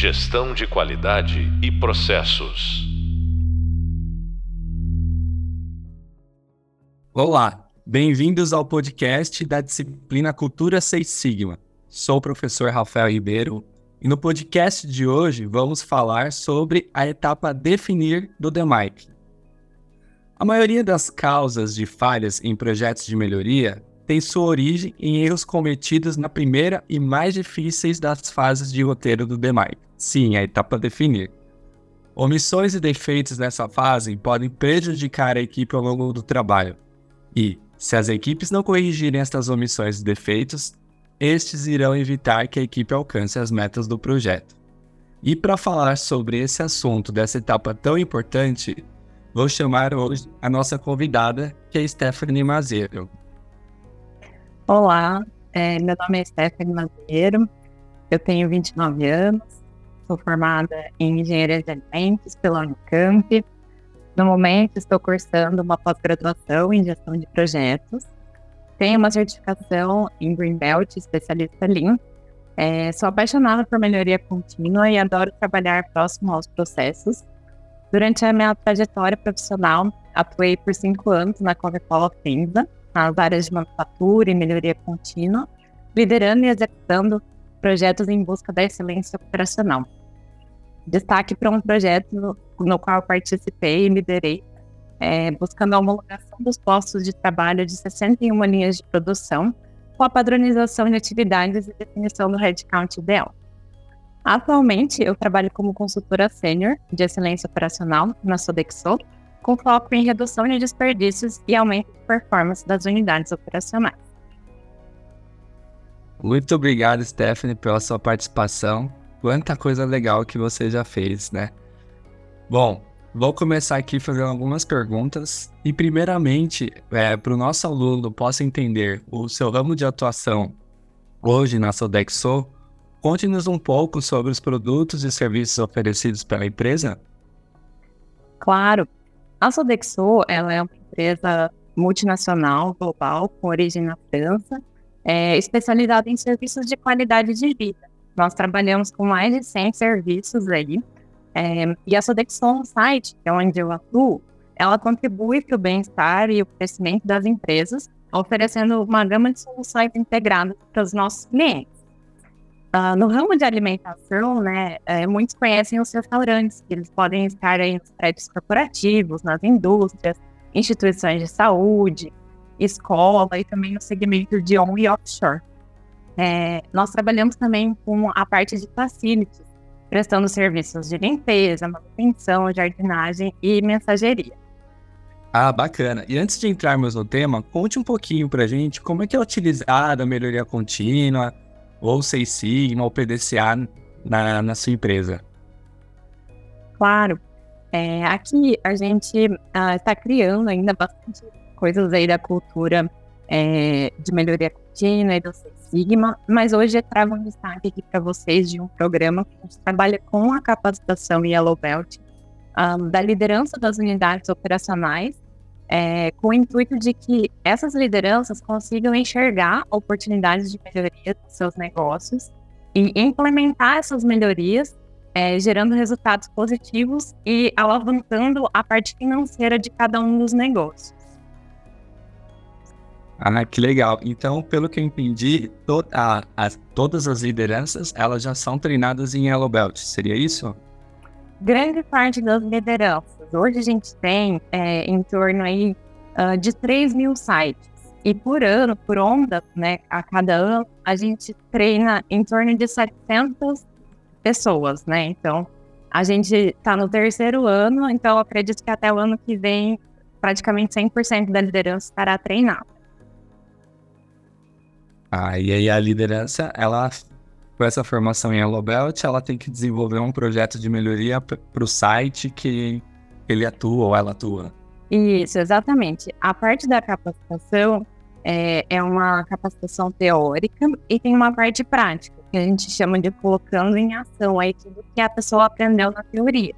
Gestão de qualidade e processos. Olá, bem-vindos ao podcast da disciplina Cultura Seis Sigma. Sou o professor Rafael Ribeiro e no podcast de hoje vamos falar sobre a etapa definir do DMAIC. A maioria das causas de falhas em projetos de melhoria tem sua origem em erros cometidos na primeira e mais difíceis das fases de roteiro do DMAIC. Sim, a etapa definir. Omissões e defeitos nessa fase podem prejudicar a equipe ao longo do trabalho. E, se as equipes não corrigirem estas omissões e defeitos, estes irão evitar que a equipe alcance as metas do projeto. E para falar sobre esse assunto dessa etapa tão importante, vou chamar hoje a nossa convidada, que é Stephanie Mazeiro. Olá, é, meu nome é Stephanie Mazeiro, eu tenho 29 anos, sou formada em Engenharia de Alimentos pela Unicamp. No momento, estou cursando uma pós-graduação em Gestão de Projetos tenho uma certificação em Greenbelt, especialista Lean. É, sou apaixonada por melhoria contínua e adoro trabalhar próximo aos processos. Durante a minha trajetória profissional, atuei por cinco anos na Coca-Cola FEMSA, nas áreas de manufatura e melhoria contínua, liderando e executando projetos em busca da excelência operacional. Destaque para um projeto no, no qual participei e liderei é, buscando a homologação dos postos de trabalho de 61 linhas de produção, com a padronização de atividades e definição do headcount ideal. Atualmente, eu trabalho como consultora sênior de excelência operacional na Sodexo, com foco em redução de desperdícios e aumento de performance das unidades operacionais. Muito obrigado, Stephanie, pela sua participação. Quanta coisa legal que você já fez, né? Bom, Vou começar aqui fazendo algumas perguntas. E, primeiramente, é, para o nosso aluno possa entender o seu ramo de atuação hoje na Sodexo, conte-nos um pouco sobre os produtos e serviços oferecidos pela empresa. Claro. A Sodexo ela é uma empresa multinacional, global, com origem na França, é, especializada em serviços de qualidade de vida. Nós trabalhamos com mais de 100 serviços aí, é, e a Sodexon Site, que é onde eu atuo, ela contribui para o bem-estar e o crescimento das empresas, oferecendo uma gama de soluções integradas para os nossos clientes. Uh, no ramo de alimentação, né, é, muitos conhecem os restaurantes, que eles podem estar nos prédios corporativos, nas indústrias, instituições de saúde, escola e também no segmento de on e offshore. É, nós trabalhamos também com a parte de facilities, prestando serviços de limpeza, manutenção, jardinagem e mensageria. Ah, bacana. E antes de entrarmos no tema, conte um pouquinho pra gente como é que é utilizada a melhoria contínua, ou Seis Sigma, ou PDCA na, na sua empresa. Claro. É, aqui a gente está criando ainda bastante coisas aí da cultura é, de melhoria contínua e do Seis Sigma, mas hoje eu trago um destaque aqui para vocês de um programa que a gente trabalha com a capacitação Yellow Belt, um, da liderança das unidades operacionais, é, com o intuito de que essas lideranças consigam enxergar oportunidades de melhoria dos seus negócios e implementar essas melhorias, é, gerando resultados positivos e alavancando a parte financeira de cada um dos negócios. Ah, que legal. Então, pelo que eu entendi, to a, a, todas as lideranças, elas já são treinadas em Yellow Belt, seria isso? Grande parte das lideranças. Hoje a gente tem é, em torno aí uh, de 3 mil sites. E por ano, por onda, né, a cada ano, a gente treina em torno de 700 pessoas, né? Então, a gente está no terceiro ano, então acredito que até o ano que vem, praticamente 100% da liderança estará treinada. Ah, e aí a liderança, ela, com essa formação em Yellow Belt, ela tem que desenvolver um projeto de melhoria para o site que ele atua ou ela atua. Isso, exatamente. A parte da capacitação é, é uma capacitação teórica e tem uma parte prática, que a gente chama de colocando em ação aí tudo que a pessoa aprendeu na teoria.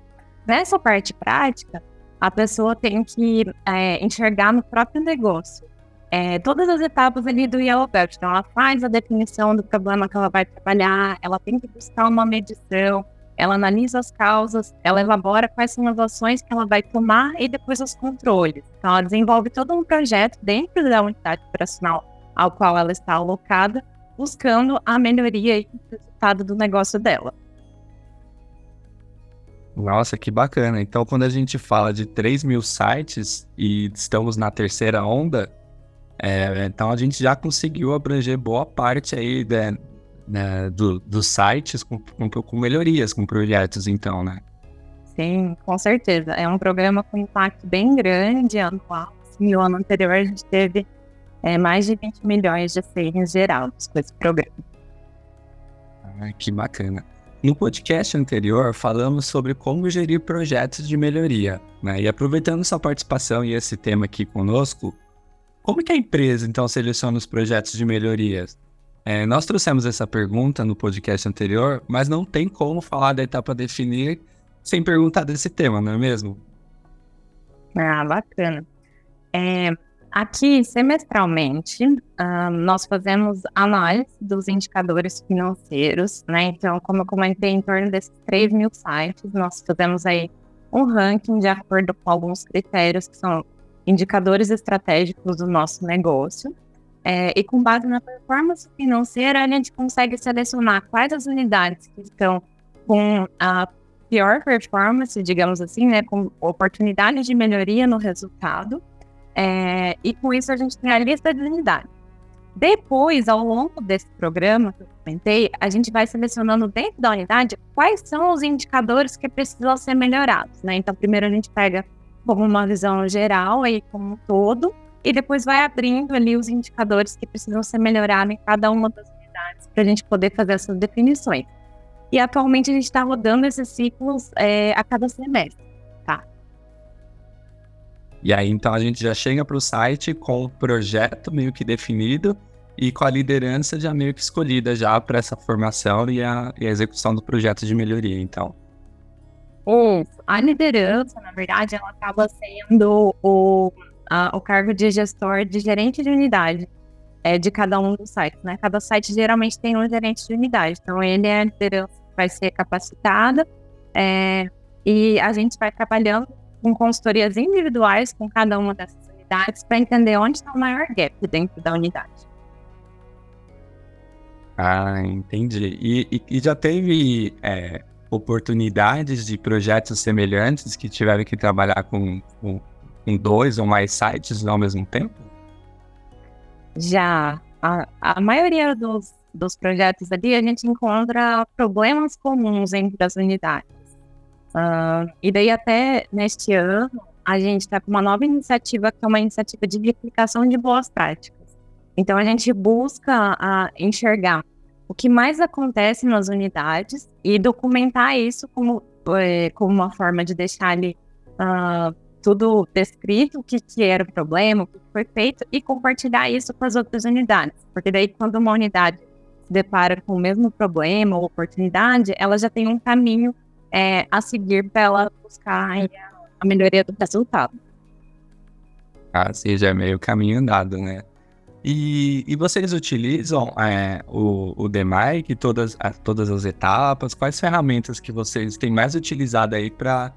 Nessa parte prática, a pessoa tem que é, enxergar no próprio negócio é, todas as etapas ali do Yellow Então, ela faz a definição do problema que ela vai trabalhar, ela tem que buscar uma medição, ela analisa as causas, ela elabora quais são as ações que ela vai tomar e depois os controles. Então, ela desenvolve todo um projeto dentro da unidade operacional ao qual ela está alocada, buscando a melhoria e o resultado do negócio dela. Nossa, que bacana. Então, quando a gente fala de 3 mil sites e estamos na terceira onda, é, então a gente já conseguiu abranger boa parte aí né, né, do, dos sites com, com, com, melhorias, com projetos, então, né? Sim, com certeza. É um programa com impacto bem grande anual. No ano anterior a gente teve é, mais de 20 milhões de sales gerados com esse programa. Ah, que bacana. No podcast anterior, falamos sobre como gerir projetos de melhoria. Né? E aproveitando sua participação e esse tema aqui conosco, como que a empresa, então, seleciona os projetos de melhorias? É, nós trouxemos essa pergunta no podcast anterior, mas não tem como falar da etapa definir sem perguntar desse tema, não é mesmo? Ah, bacana. É, Aqui, semestralmente, uh, nós fazemos análise dos indicadores financeiros, né? Então, como eu comentei, em torno desses 3 mil sites, nós fazemos aí um ranking de acordo com alguns critérios que são indicadores estratégicos do nosso negócio. É, e com base na performance financeira, a gente consegue selecionar quais as unidades que estão com a pior performance, digamos assim, né, com oportunidade de melhoria no resultado, é, e com isso a gente tem a lista de unidades. Depois, ao longo desse programa que eu comentei, a gente vai selecionando dentro da unidade quais são os indicadores que precisam ser melhorados. Né? Então, primeiro a gente pega como uma visão geral aí como um todo, e depois vai abrindo ali os indicadores que precisam ser melhorados em cada uma das unidades para a gente poder fazer essas definições. E atualmente a gente está rodando esses ciclos é, a cada semestre. E aí, então, a gente já chega para o site com o projeto meio que definido e com a liderança já meio que escolhida já para essa formação e a, e a, execução do projeto de melhoria, então. Isso. A liderança, na verdade, ela acaba sendo o, a, o cargo de gestor, de gerente de unidade é, de cada um dos sites, né? Cada site geralmente tem um gerente de unidade, então ele é a liderança que vai ser capacitada é, e a gente vai trabalhando com consultorias individuais com cada uma dessas unidades para entender onde está o maior gap dentro da unidade. Ah, entendi. E, e, e já teve é, oportunidades de projetos semelhantes que tiveram que trabalhar com, com, com dois ou mais sites ao mesmo tempo? Já. A, a maioria dos, dos projetos ali, a gente encontra problemas comuns entre as unidades. Uh, e daí até neste ano a gente está com uma nova iniciativa que é uma iniciativa de replicação de boas práticas. Então a gente busca uh, enxergar o que mais acontece nas unidades e documentar isso como, eh, como uma forma de deixar ali uh, tudo descrito, o que, que era o problema, o que foi feito, e compartilhar isso com as outras unidades. Porque daí, quando uma unidade se depara com o mesmo problema ou oportunidade, ela já tem um caminho é, a seguir para ela buscar a melhoria do resultado. Ah, já é meio caminho andado, né? E, e vocês utilizam é, o, o DMAIC, todas, a, todas as etapas? Quais ferramentas que vocês têm mais utilizado aí para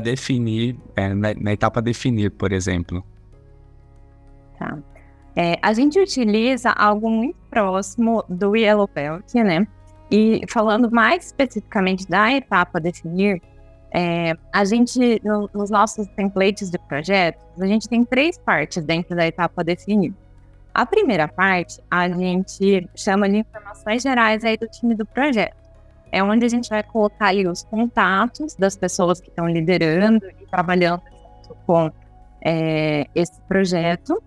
definir, é, na, na, etapa definir, por exemplo? Tá. É, a gente utiliza algo muito próximo do Yellow Belt, né? E falando mais especificamente da etapa definir, é, a gente, no, nos nossos templates de projetos, a gente tem três partes dentro da etapa definir. A primeira parte, a gente chama de informações gerais aí do time do projeto. É onde a gente vai colocar aí os contatos das pessoas que estão liderando e trabalhando com é, esse projeto.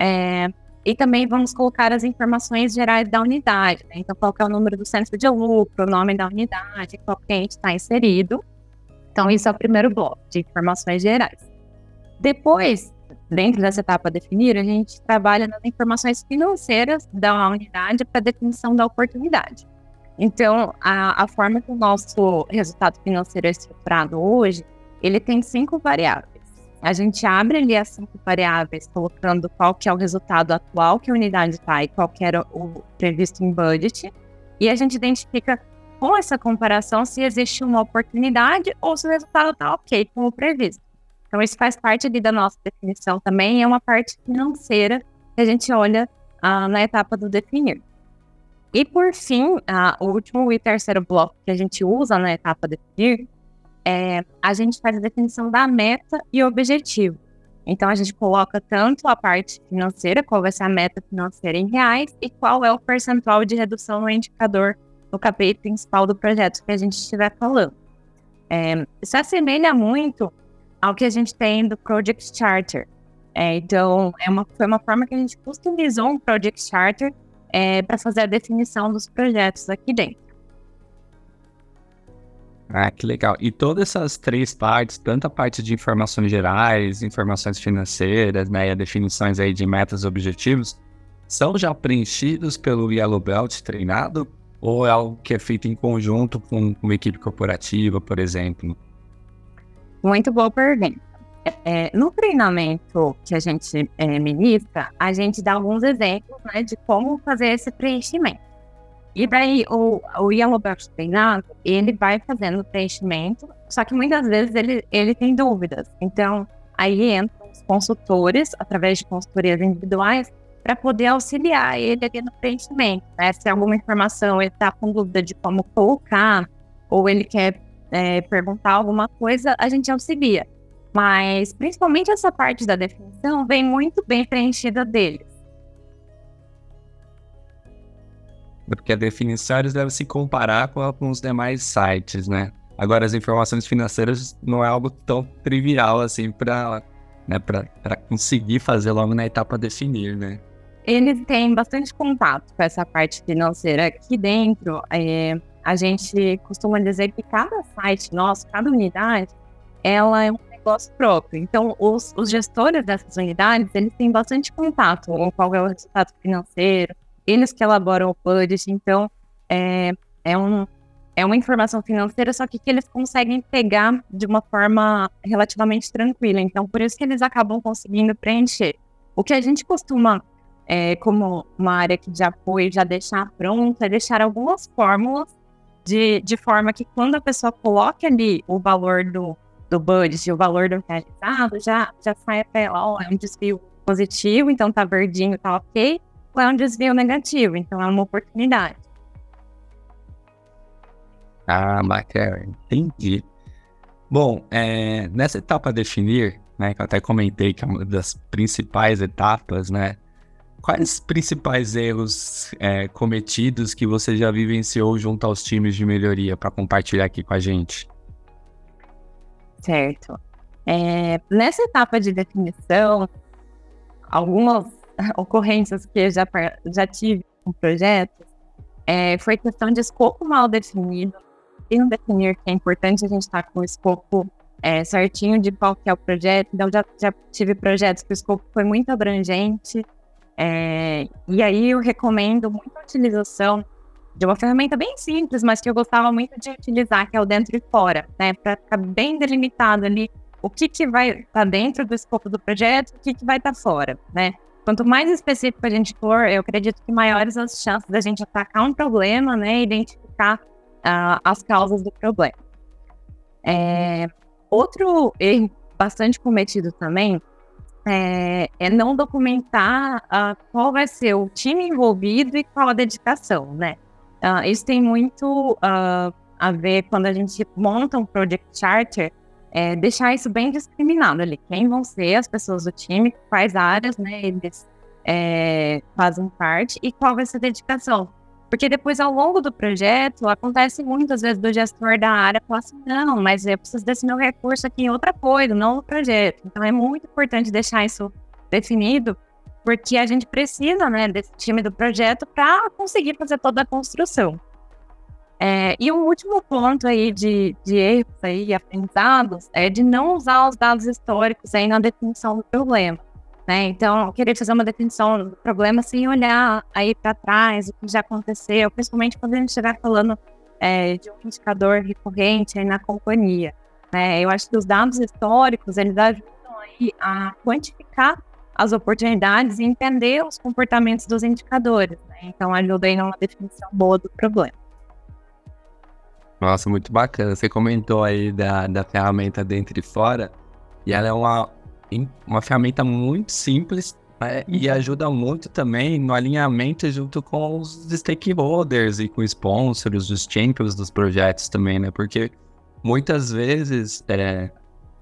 É, e também vamos colocar as informações gerais da unidade, né? Então, qual é o número do centro de lucro, o nome da unidade, qual cliente está inserido. Então, isso é o primeiro bloco de informações gerais. Depois, dentro dessa etapa definir, a gente trabalha nas informações financeiras da unidade para definição da oportunidade. Então, a, a forma que o nosso resultado financeiro é estruturado hoje, ele tem cinco variáveis. A gente abre ali as cinco variáveis, colocando qual que é o resultado atual que a unidade está e qual que era o previsto em budget. E a gente identifica com essa comparação se existe uma oportunidade ou se o resultado está ok, como previsto. Então, isso faz parte ali da nossa definição também, é uma parte financeira que a gente olha ah, na etapa do definir. E por fim, ah, o último e terceiro bloco que a gente usa na etapa definir é a gente faz a definição da meta e objetivo. Então a gente coloca tanto a parte financeira, qual vai ser a meta financeira em reais, e qual é o percentual de redução no indicador no KPI principal do projeto que a gente estiver falando. É, isso assemelha muito ao que a gente tem do Project Charter. É, então, é uma, foi uma forma que a gente customizou um Project Charter é, para fazer a definição dos projetos aqui dentro. Ah, que legal. E todas essas três partes, tanto a parte de informações gerais, informações financeiras, né, e definições aí de metas e objetivos, são já preenchidos pelo Yellow Belt treinado? Ou é algo que é feito em conjunto com uma equipe corporativa, por exemplo? Muito boa pergunta. É, no treinamento que a gente é, ministra, a gente dá alguns exemplos né, de como fazer esse preenchimento. E daí o, o Yellow Belt treinado, ele vai fazendo o preenchimento, só que muitas vezes ele, ele tem dúvidas. Então, aí entram os consultores, através de consultorias individuais, para poder auxiliar ele ali no preenchimento. Né? Se alguma informação ele está com dúvida de como colocar, ou ele quer é, perguntar alguma coisa, a gente auxilia. Mas, principalmente essa parte da definição vem muito bem preenchida deles. Porque a definição eles devem se comparar com, com os demais sites, né? Agora, as informações financeiras não é algo tão trivial assim para né, conseguir fazer logo na etapa definir, né? Eles têm bastante contato com essa parte financeira aqui dentro. É, a gente costuma dizer que cada site nosso, cada unidade, ela é um negócio próprio. Então, os, os gestores dessas unidades, eles têm bastante contato com qual é o resultado financeiro, eles que elaboram o budget, então é, é, um, é uma informação financeira, só que, que eles conseguem pegar de uma forma relativamente tranquila. Então, por isso que eles acabam conseguindo preencher. O que a gente costuma, é, como uma área que de apoio, já deixar pronta, é deixar algumas fórmulas de, de forma que quando a pessoa coloque ali o valor do, do budget, o valor do realizado, já, já sai ela, ó, é um desvio positivo, então tá verdinho, tá ok, ou é um desvio negativo, então é uma oportunidade. Ah, bacana, entendi. Bom, é, nessa etapa definir, né, que eu até comentei que é uma das principais etapas, né, quais principais erros é, cometidos que você já vivenciou junto aos times de melhoria para compartilhar aqui com a gente? Certo. É, nessa etapa de definição, algumas ocorrências que eu já, já tive com projetos é, foi questão de escopo mal definido. E no definir que é importante a gente estar tá com o escopo é, certinho de qual que é o projeto. Então, já, já tive projetos que o escopo foi muito abrangente. É, e aí eu recomendo muito a utilização de uma ferramenta bem simples, mas que eu gostava muito de utilizar, que é o dentro e fora, né? Para ficar bem delimitado ali o que, que vai estar tá dentro do escopo do projeto, o que, que vai estar tá fora, né? Quanto mais específico a gente for, eu acredito que maiores as chances da gente atacar um problema, né? Identificar uh, as causas do problema. É, outro erro bastante cometido também é, é não documentar uh, qual vai ser o time envolvido e qual a dedicação, né? Uh, isso tem muito uh, a ver quando a gente monta um Project Charter, é, deixar isso bem discriminado ali. Quem vão ser as pessoas do time, quais áreas né, eles é, fazem parte e qual vai ser a dedicação. Porque depois, ao longo do projeto, acontece muitas vezes do gestor da área falar assim, não, mas eu preciso desse meu recurso aqui em outra coisa, não no projeto. Então, é muito importante deixar isso definido porque a gente precisa né, desse time do projeto para conseguir fazer toda a construção. É, e um último ponto aí de, de erros aí, aprendizados, é de não usar os dados históricos aí na definição do problema. Né? Então, querer fazer uma definição do problema sem olhar aí para trás, o que já aconteceu, principalmente quando a gente estiver falando é, de um indicador recorrente aí na companhia. Né? Eu acho que os dados históricos, eles ajudam aí a quantificar as oportunidades e entender os comportamentos dos indicadores. Né? Então, ajuda aí numa definição boa do problema. Nossa, muito bacana. Você comentou aí da, da ferramenta dentro e fora, e ela é uma, uma ferramenta muito simples né, e uhum. ajuda muito também no alinhamento junto com os stakeholders e com os sponsors, os champions dos projetos também, né? Porque muitas vezes é,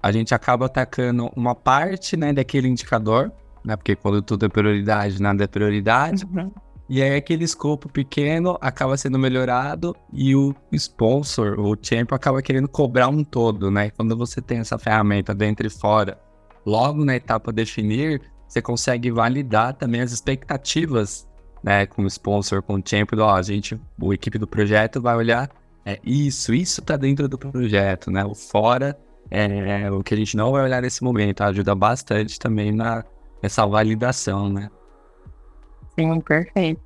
a gente acaba atacando uma parte né, daquele indicador, né? Porque quando tudo é prioridade, nada é prioridade. Uhum. E aí aquele escopo pequeno acaba sendo melhorado e o sponsor, o champion, acaba querendo cobrar um todo, né? Quando você tem essa ferramenta dentro e fora, logo na etapa definir, você consegue validar também as expectativas, né? Com o sponsor, com o champion, ó, a gente, a equipe do projeto vai olhar, é isso, isso tá dentro do projeto, né? O fora é o que a gente não vai olhar nesse momento, ajuda bastante também na, nessa validação, né? Sim, perfeito.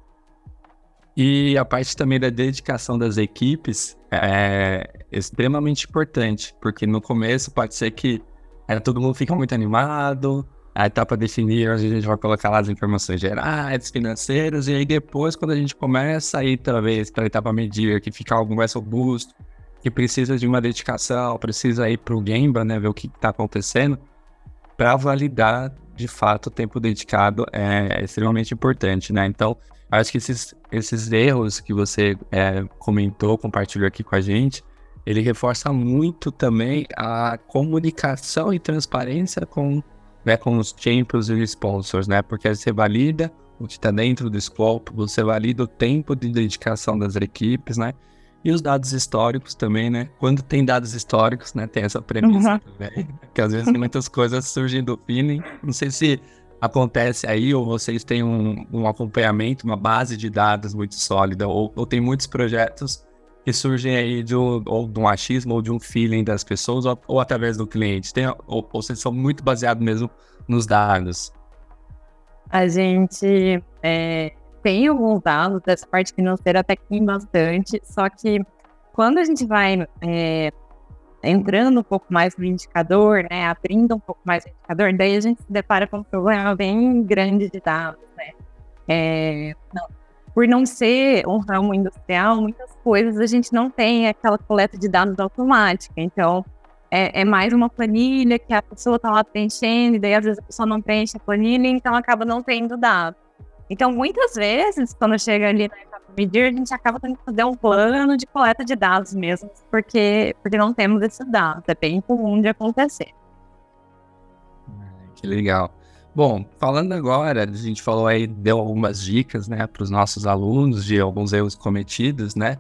E a parte também da dedicação das equipes é extremamente importante, porque no começo pode ser que é, todo mundo fica muito animado, a etapa definir, a gente vai colocar lá as informações gerais, financeiras, e aí depois, quando a gente começa a ir talvez para a etapa medir, que fica algo mais robusto, que precisa de uma dedicação, precisa ir para o Gemba, né, ver o que está acontecendo, para validar de fato, o tempo dedicado é extremamente importante, né? Então, acho que esses, esses erros que você é, comentou, compartilhou aqui com a gente, ele reforça muito também a comunicação e transparência com, né, com os champions e sponsors, né? Porque você valida o que está dentro do scope, você valida o tempo de dedicação das equipes, né? E os dados históricos também, né? Quando tem dados históricos, né? Tem essa premissa uhum. também. Que às vezes muitas coisas surgem do feeling. Não sei se acontece aí ou vocês têm um, um acompanhamento, uma base de dados muito sólida, ou, ou tem muitos projetos que surgem aí de um, ou de um achismo ou de um feeling das pessoas ou, ou através do cliente. Tem, ou, ou vocês são muito baseados mesmo nos dados? A gente é, tem alguns dados dessa parte financeira, até que tem bastante, só que quando a gente vai é, entrando um pouco mais no indicador, né, abrindo um pouco mais o indicador, daí a gente se depara com um problema bem grande de dados, né. É, não, por não ser um ramo industrial, muitas coisas a gente não tem aquela coleta de dados automática, então é, é mais uma planilha que a pessoa está lá preenchendo, e daí às vezes a pessoa não preenche a planilha, então acaba não tendo dados. Então, muitas vezes, quando chega ali na etapa medir, a gente acaba tendo que fazer um plano de coleta de dados mesmo, porque, porque não temos esses dados. É bem comum de acontecer. Que legal. Bom, falando agora, a gente falou aí, deu algumas dicas, né, para os nossos alunos de alguns erros cometidos, né?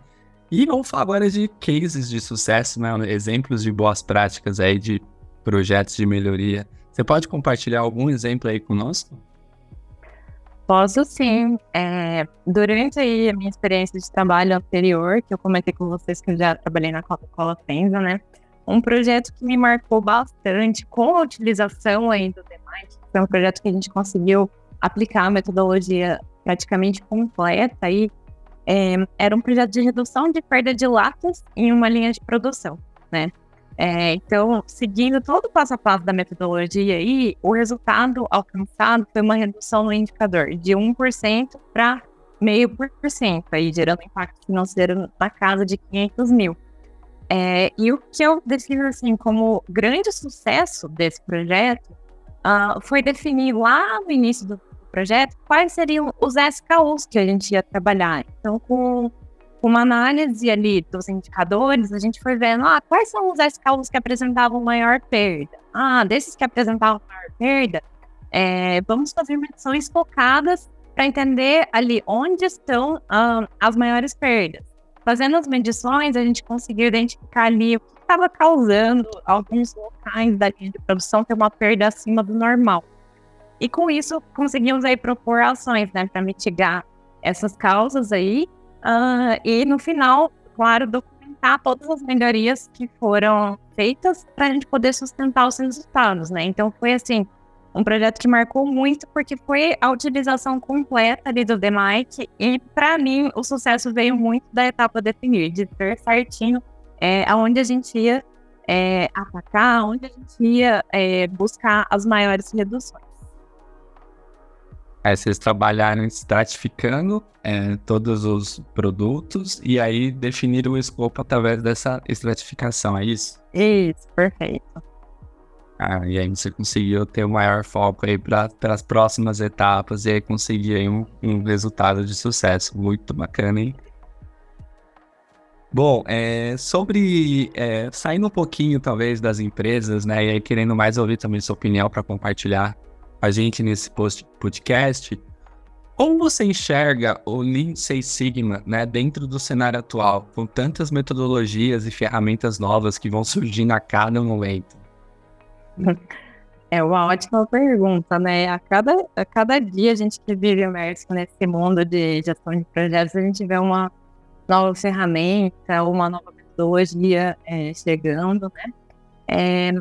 E vamos falar agora de cases de sucesso, né? Exemplos de boas práticas aí de projetos de melhoria. Você pode compartilhar algum exemplo aí conosco? Posso sim. É, durante aí a minha experiência de trabalho anterior, que eu comentei com vocês que eu já trabalhei na Coca-Cola Penza, né? Um projeto que me marcou bastante com a utilização aí do Demind, foi um projeto que a gente conseguiu aplicar a metodologia praticamente completa aí, é, era um projeto de redução de perda de latas em uma linha de produção, né? É, então, seguindo todo o passo a passo da metodologia aí, o resultado alcançado foi uma redução no indicador de 1% para 0,5%, aí gerando impacto financeiro na casa de 500 mil. É, e o que eu defino assim como grande sucesso desse projeto uh, foi definir lá no início do projeto quais seriam os SKUs que a gente ia trabalhar. Então, com uma análise ali dos indicadores, a gente foi vendo ah, quais são os SKUs que apresentavam maior perda. Ah, desses que apresentavam maior perda, é, vamos fazer medições focadas para entender ali onde estão ah, as maiores perdas. Fazendo as medições, a gente conseguiu identificar ali o que estava causando alguns locais da linha de produção ter uma perda acima do normal. E com isso, conseguimos aí propor ações né, para mitigar essas causas aí Uh, e no final, claro, documentar todas as melhorias que foram feitas para a gente poder sustentar os resultados, né? Então foi assim, um projeto que marcou muito porque foi a utilização completa ali do DMIC e para mim o sucesso veio muito da etapa definir, de ter certinho é, aonde a gente ia é, atacar, onde a gente ia é, buscar as maiores reduções. Aí vocês trabalharam estratificando é, todos os produtos e aí definiram o escopo através dessa estratificação, é isso? Isso, perfeito. Ah, e aí você conseguiu ter o maior foco aí para as próximas etapas e aí conseguir aí um, um resultado de sucesso. Muito bacana, hein? Bom, é, sobre é, saindo um pouquinho talvez das empresas, né, e aí querendo mais ouvir também sua opinião para compartilhar a gente nesse post, podcast. Como você enxerga o Lean Six Sigma né, dentro do cenário atual, com tantas metodologias e ferramentas novas que vão surgindo a cada momento? É uma ótima pergunta, né? A cada, a cada dia a gente que vive imerso nesse mundo de gestão de projetos, a gente vê uma nova ferramenta, uma nova metodologia é, chegando, né? É,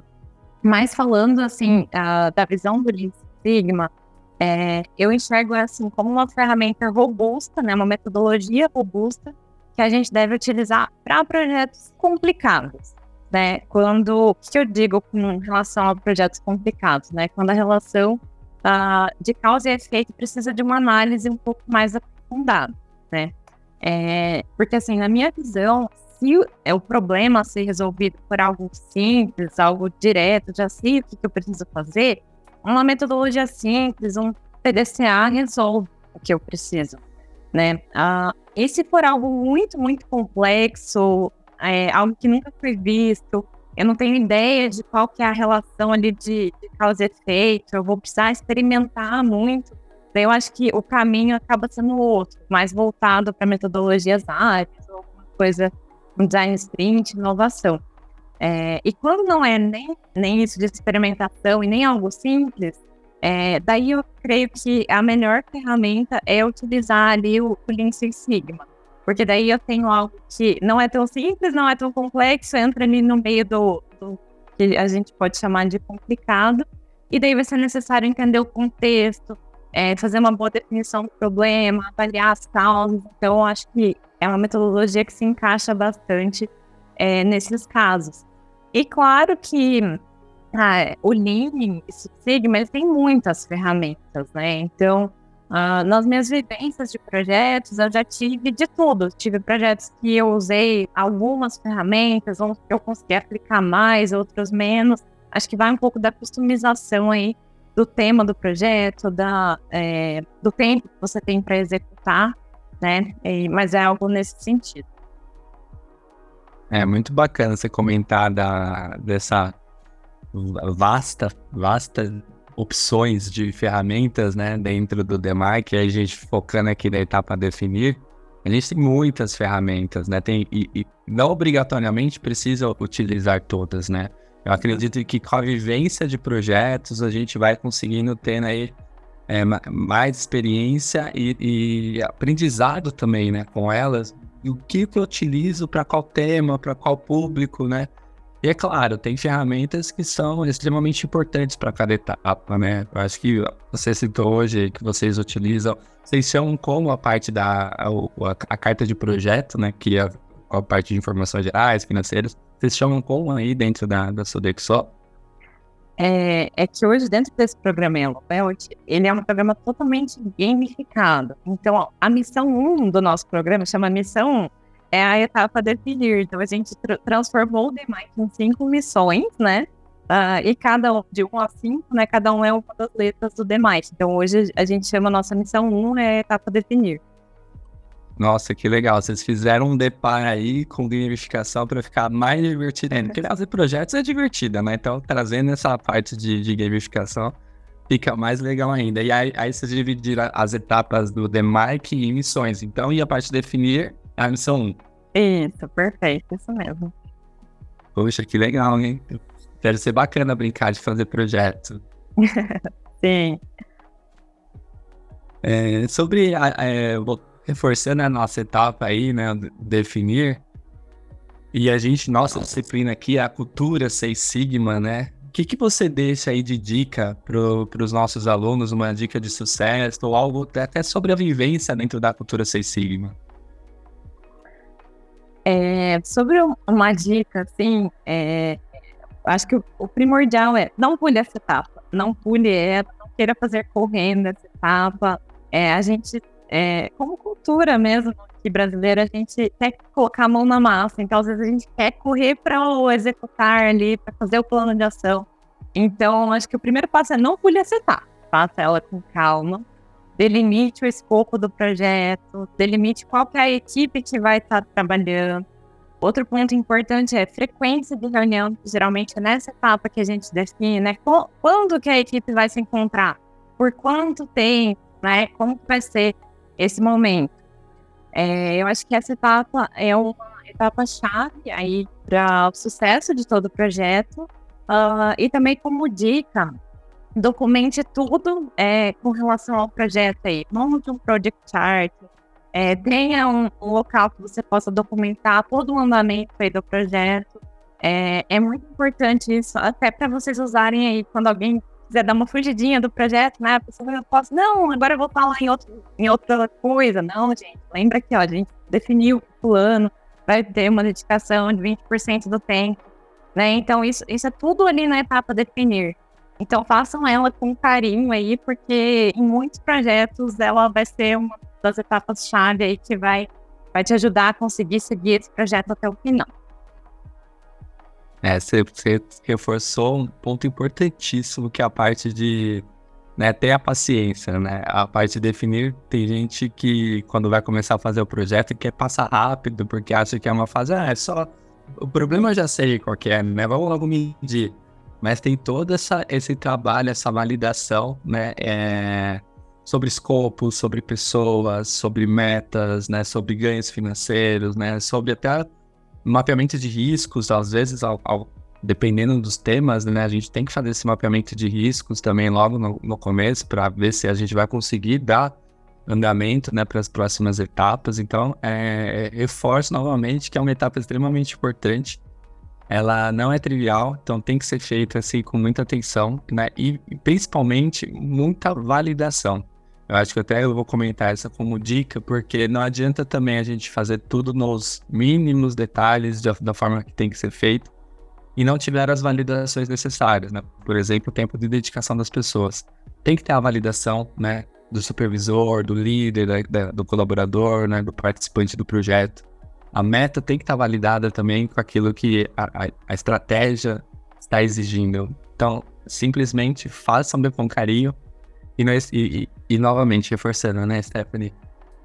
mas falando assim a, da visão do Lean Sigma, é, eu enxergo assim como uma ferramenta robusta, né, uma metodologia robusta que a gente deve utilizar para projetos complicados, né? Quando o que eu digo com relação a projetos complicados, né? Quando a relação uh, de causa e efeito precisa de uma análise um pouco mais aprofundada, né? É, porque assim, na minha visão, se é o problema ser resolvido por algo simples, algo direto, já sei o que, que eu preciso fazer, uma metodologia simples, um PDCA resolve o que eu preciso, né? Ah, e se for algo muito, muito complexo, é, algo que nunca foi visto, eu não tenho ideia de qual que é a relação ali de, de causa e efeito, eu vou precisar experimentar muito, daí eu acho que o caminho acaba sendo outro, mais voltado para metodologias ágeis, alguma coisa, um design sprint, inovação. É, e quando não é nem, nem isso de experimentação e nem algo simples, é, daí eu creio que a melhor ferramenta é utilizar ali o, o Lean Six Sigma. Porque daí eu tenho algo que não é tão simples, não é tão complexo, entra ali no meio do, do que a gente pode chamar de complicado, e daí vai ser necessário entender o contexto, é, fazer uma boa definição do problema, avaliar as causas. Então, acho que é uma metodologia que se encaixa bastante é, nesses casos. E claro que ah, o Lean, o Sigma, ele tem muitas ferramentas, né? Então, ah, nas minhas vivências de projetos, eu já tive de tudo. Tive projetos que eu usei algumas ferramentas, uns que eu consegui aplicar mais, outros menos. Acho que vai um pouco da customização aí do tema do projeto, da, é, do tempo que você tem para executar, né? E, mas é algo nesse sentido. É muito bacana você comentar da, dessa vasta, vasta opções de ferramentas, né, dentro do DEMARC, a gente focando aqui na etapa definir, a gente tem muitas ferramentas, né, tem, e, e não obrigatoriamente precisa utilizar todas, né, eu acredito que com a vivência de projetos a gente vai conseguindo ter aí é, mais experiência e, e aprendizado também, né, com elas, e o que, eu utilizo para qual tema, para qual público, né? E é claro, tem ferramentas que são extremamente importantes para cada etapa, né? Eu acho que você citou hoje que vocês utilizam, vocês chamam como a parte da a, a, a carta de projeto, né? Que é a parte de informações gerais, financeiras, vocês chamam como aí dentro da, da Sodexo? É, é, que hoje, dentro desse programa Elobelt, ele é um programa totalmente gamificado. Então, a missão 1 do nosso programa chama Missão 1, é a etapa definir. Então, a gente tra transformou o DMAIC em cinco missões, né? Uh, e cada um, de 1 a 5, né? Cada um é uma das letras do DMAIC. Então, hoje a gente chama a nossa missão 1 é a etapa definir. Nossa, que legal. Vocês fizeram um depar aí com gamificação para ficar mais divertido ainda. Porque fazer projetos é divertida, né? Então, trazendo essa parte de, de gamificação fica mais legal ainda. E aí, aí vocês dividiram as etapas do DMAIC em missões. Então, e a parte de definir a missão 1. Isso, perfeito, isso mesmo. Poxa, que legal, hein? Deve ser bacana brincar de fazer projeto. Sim. É, sobre a, é, reforçando a nossa etapa aí, né, definir, e a gente, nossa disciplina aqui é a cultura Seis Sigma, né? O que, que você deixa aí de dica para os nossos alunos, uma dica de sucesso ou algo até sobre a vivência dentro da cultura Seis Sigma? É, sobre uma dica, assim, é, acho que o, o, primordial é não pule essa etapa, não pule ela, não queira fazer correndo essa etapa. É, a gente, é, como cultura mesmo, que brasileira, a gente quer colocar a mão na massa. Então, às vezes, a gente quer correr para o executar ali, para fazer o plano de ação. Então, acho que o primeiro passo é não acetar. Faça ela com calma. Delimite o escopo do projeto, delimite qual é a equipe que vai estar trabalhando. Outro ponto importante é frequência de reunião, geralmente é nessa etapa que a gente define, né? Quando que a equipe vai se encontrar? Por quanto tempo, né? Como vai ser esse momento? É, eu acho que essa etapa é uma etapa chave aí para o sucesso de todo o projeto uh, e também como dica documente tudo é, com relação ao projeto aí. Monte um project chart, é, tenha um, um, local que você possa documentar todo o andamento aí do projeto. É, é muito importante isso, até para vocês usarem aí quando alguém quiser dar uma fugidinha do projeto, né? A pessoa não posso, não, agora eu vou falar em, outro, em outra coisa. Não, gente, lembra que ó, a gente definiu o plano, vai ter uma dedicação de 20% do tempo, né? Então, isso, isso é tudo ali na etapa definir. Então, façam ela com carinho aí, porque em muitos projetos ela vai ser uma das etapas-chave aí que vai, vai te ajudar a conseguir seguir esse projeto até o final. É, você, você reforçou um ponto importantíssimo que é a parte de né, ter a paciência, né? A parte de definir, tem gente que quando vai começar a fazer o projeto quer passar rápido, porque acha que é uma fase, ah, é só. O problema eu já sei qual é, né? Vamos logo medir. Mas tem todo essa, esse trabalho, essa validação, né? É, sobre escopo, sobre pessoas, sobre metas, né? Sobre ganhos financeiros, né? Sobre até mapeamento de riscos, às vezes, ao, ao, dependendo dos temas, né, a gente tem que fazer esse mapeamento de riscos também logo no, no começo para ver se a gente vai conseguir dar andamento né, para as próximas etapas. Então, é, reforço novamente que é uma etapa extremamente importante. Ela não é trivial, então tem que ser feita assim com muita atenção, né? E, e principalmente muita validação. Eu acho que até eu vou comentar essa como dica, porque não adianta também a gente fazer tudo nos mínimos detalhes de, da forma que tem que ser feito e não tiver as validações necessárias, né? Por exemplo, o tempo de dedicação das pessoas. Tem que ter a validação, né? Do supervisor, do líder, da, da, do colaborador, né? Do participante do projeto. A meta tem que estar validada também com aquilo que a, a, a estratégia está exigindo. Então, simplesmente façam com carinho e, nós, e, e, e, novamente, reforçando, né, Stephanie?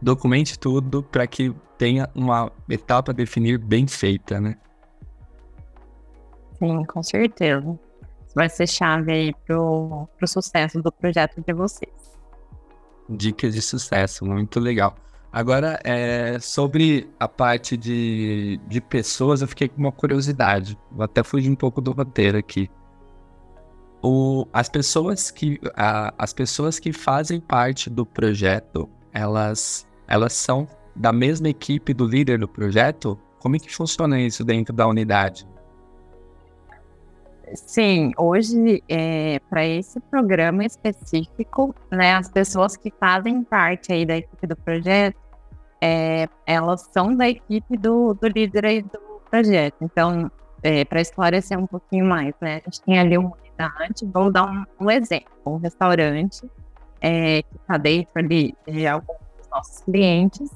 Documente tudo para que tenha uma etapa a definir bem feita, né? Sim, com certeza. vai ser chave aí pro, pro sucesso do projeto de vocês. Dicas de sucesso, muito legal. Agora, é, sobre a parte de, de pessoas, eu fiquei com uma curiosidade. Vou até fugir um pouco do roteiro aqui o, as pessoas que a, as pessoas que fazem parte do projeto, elas elas são da mesma equipe do líder do projeto? Como é que funciona isso dentro da unidade? Sim, hoje é, para esse programa específico, né, as pessoas que fazem parte aí da equipe do projeto, é, elas são da equipe do, do líder aí do projeto. Então, é, para esclarecer um pouquinho mais, né, a gente tem ali um vou dar um, um exemplo, um restaurante é, que está dentro ali de alguns dos nossos clientes,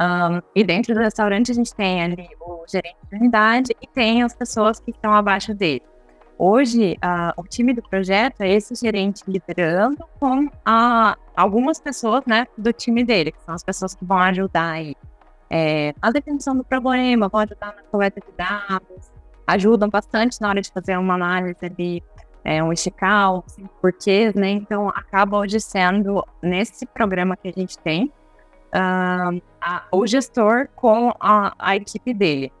um, e dentro do restaurante a gente tem ali o gerente de unidade e tem as pessoas que estão abaixo dele. Hoje, uh, o time do projeto é esse gerente liderando com uh, algumas pessoas né, do time dele, que são as pessoas que vão ajudar aí, é, a definição do problema, vão ajudar na coleta de dados, ajudam bastante na hora de fazer uma análise ali é, um estical, assim, porquês, né? Então, acaba hoje sendo, nesse programa que a gente tem, uh, a, o gestor com a, a equipe dele.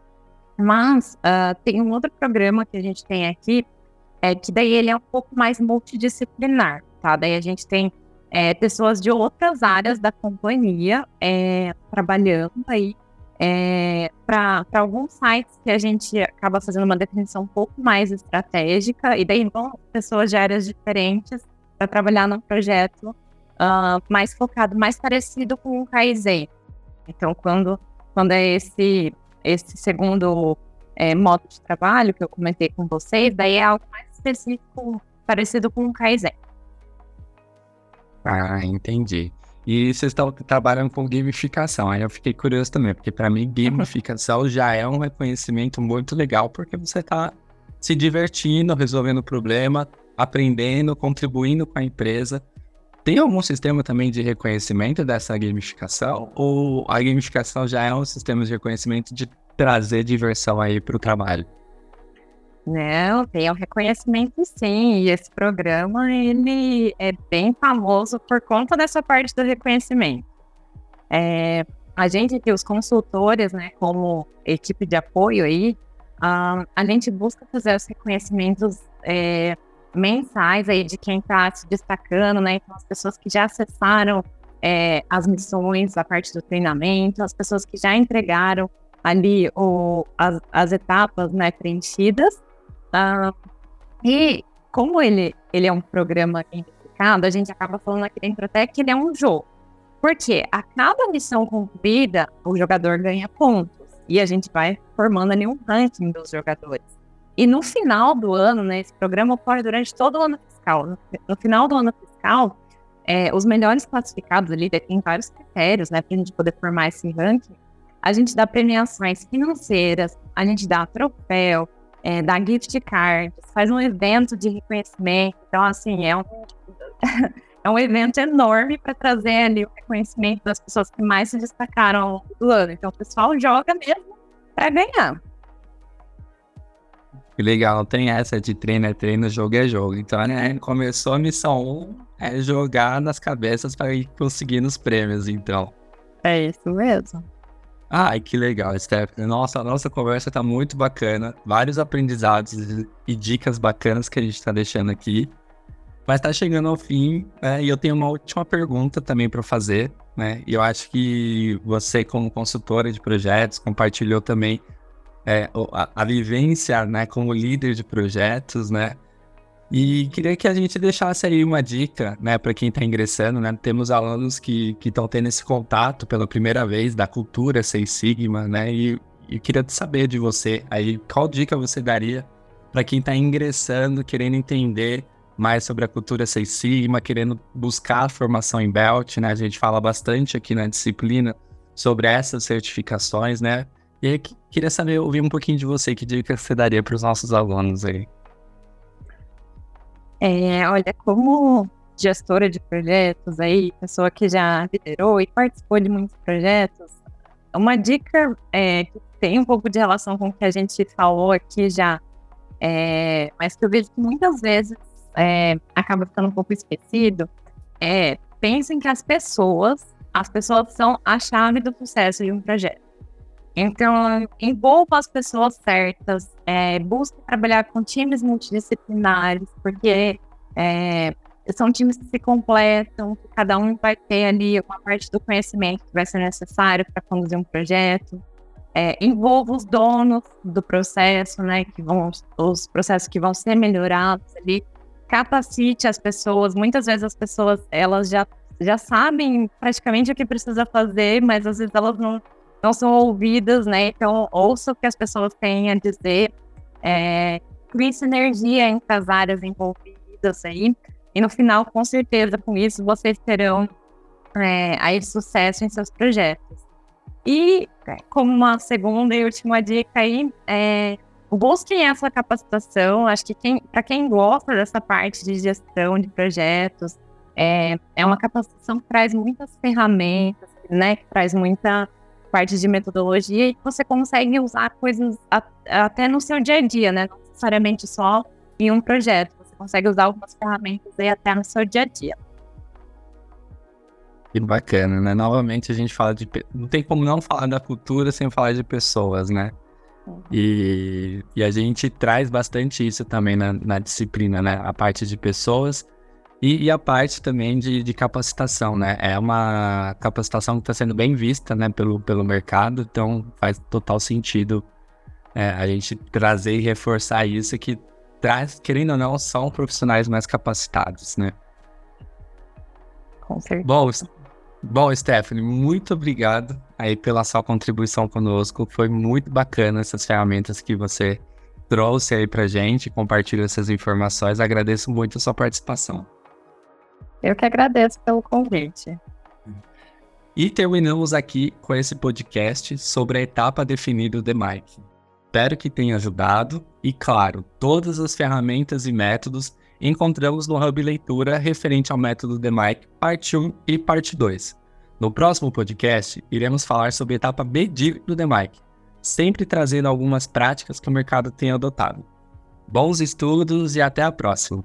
Mas uh, tem um outro programa que a gente tem aqui, é que daí ele é um pouco mais multidisciplinar, tá? Daí a gente tem é, pessoas de outras áreas da companhia é, trabalhando aí é, para alguns sites que a gente acaba fazendo uma definição um pouco mais estratégica, e daí vão pessoas de áreas diferentes para trabalhar num projeto uh, mais focado, mais parecido com o Kaizen. Então, quando, quando é esse, esse segundo é, modo de trabalho que eu comentei com vocês, daí é algo mais específico, parecido com o Kaizen. Ah, entendi. E vocês estão trabalhando com gamificação. Aí eu fiquei curioso também, porque para mim gamificação já é um reconhecimento muito legal, porque você está se divertindo, resolvendo problema, aprendendo, contribuindo com a empresa. Tem algum sistema também de reconhecimento dessa gamificação? Ou a gamificação já é um sistema de reconhecimento de trazer diversão aí para o trabalho? Não, tem um reconhecimento sim, e esse programa ele é bem famoso por conta dessa parte do reconhecimento. É, a gente aqui, os consultores, né, como equipe de apoio aí, a gente busca fazer os reconhecimentos é, mensais aí de quem está se destacando, né, então as pessoas que já acessaram é, as missões, a parte do treinamento, as pessoas que já entregaram ali o, as, as etapas né, preenchidas, Uh, e como ele, ele é um programa gamificado, a gente acaba falando aqui dentro até que ele é um jogo. Porque a cada missão cumprida, o jogador ganha pontos. E a gente vai formando ali um ranking dos jogadores. E no final do ano, né, esse programa ocorre durante todo o ano fiscal. No, no final do ano fiscal, é, os melhores classificados ali, tem vários critérios, né, para a gente poder formar esse ranking. A gente dá premiações financeiras, a gente dá troféu, é, dá gift cards, faz um evento de reconhecimento. Então, assim, é um, é um evento enorme para trazer ali o reconhecimento das pessoas que mais se destacaram ao longo do ano. Então, o pessoal joga mesmo para ganhar. Que legal, tem essa de treino é treino, jogo é jogo. Então, né, começou a missão 1, é jogar nas cabeças para ir conseguindo os prêmios, então. É isso mesmo. Ai, que legal, Stephanie. Nossa, a nossa conversa tá muito bacana. Vários aprendizados e dicas bacanas que a gente tá deixando aqui. Mas tá chegando ao fim, né? E eu tenho uma última pergunta também para fazer, né? E eu acho que você, como consultora de projetos, compartilhou também é, a, a vivência, né, como líder de projetos, né? E queria que a gente deixasse aí uma dica, né, para quem está ingressando, né? Temos alunos que estão tendo esse contato pela primeira vez da cultura Seis Sigma, né? E, e queria saber de você aí, qual dica você daria para quem está ingressando, querendo entender mais sobre a cultura Seis Sigma, querendo buscar a formação em Belt, né? A gente fala bastante aqui na disciplina sobre essas certificações, né? E aí, queria saber, ouvir um pouquinho de você, que dica você daria para os nossos alunos aí? É, olha, como gestora de projetos aí, pessoa que já liderou e participou de muitos projetos, uma dica é, que tem um pouco de relação com o que a gente falou aqui já, é, mas que eu vejo que muitas vezes é, acaba ficando um pouco esquecido, é pensem que as pessoas, as pessoas são a chave do sucesso de um projeto. Então, envolva as pessoas certas, é, busque trabalhar com times multidisciplinares, porque é, são times que se completam, que cada um vai ter ali uma parte do conhecimento que vai ser necessário para conduzir um projeto. É, envolva os donos do processo, né, que vão, os processos que vão ser melhorados ali, capacite as pessoas. Muitas vezes as pessoas elas já já sabem praticamente o que precisa fazer, mas às vezes elas não não são ouvidas, né? Então, ouça o que as pessoas têm a dizer, é, crie sinergia entre as áreas envolvidas aí, e no final, com certeza, com isso, vocês terão é, aí sucesso em seus projetos. E, como uma segunda e última dica aí, é, busquem essa capacitação. Acho que quem, para quem gosta dessa parte de gestão de projetos, é, é uma capacitação que traz muitas ferramentas, né? Que traz muita parte de metodologia e você consegue usar coisas a, até no seu dia a dia, né? Não necessariamente só em um projeto. Você consegue usar algumas ferramentas aí até no seu dia a dia. Que bacana, né? Novamente a gente fala de. Não tem como não falar da cultura sem falar de pessoas, né? Uhum. E, e a gente traz bastante isso também na, na disciplina, né? A parte de pessoas e, e, a parte também de, de, capacitação, né? É uma capacitação que está sendo bem vista, né, pelo, pelo mercado, então faz total sentido é, a gente trazer e reforçar isso que traz, querendo ou não, são profissionais mais capacitados, né? Com certeza. Bom, bom, Stephanie, muito obrigado aí pela sua contribuição conosco. Foi muito bacana essas ferramentas que você trouxe aí pra gente, compartilha essas informações. Agradeço muito a sua participação. Eu que agradeço pelo convite. E terminamos aqui com esse podcast sobre a etapa definida do Mike. Espero que tenha ajudado e, claro, todas as ferramentas e métodos encontramos no Hub Leitura referente ao método DMIC parte 1 e parte 2. No próximo podcast, iremos falar sobre a etapa B do DMIC, sempre trazendo algumas práticas que o mercado tem adotado. Bons estudos e até a próxima!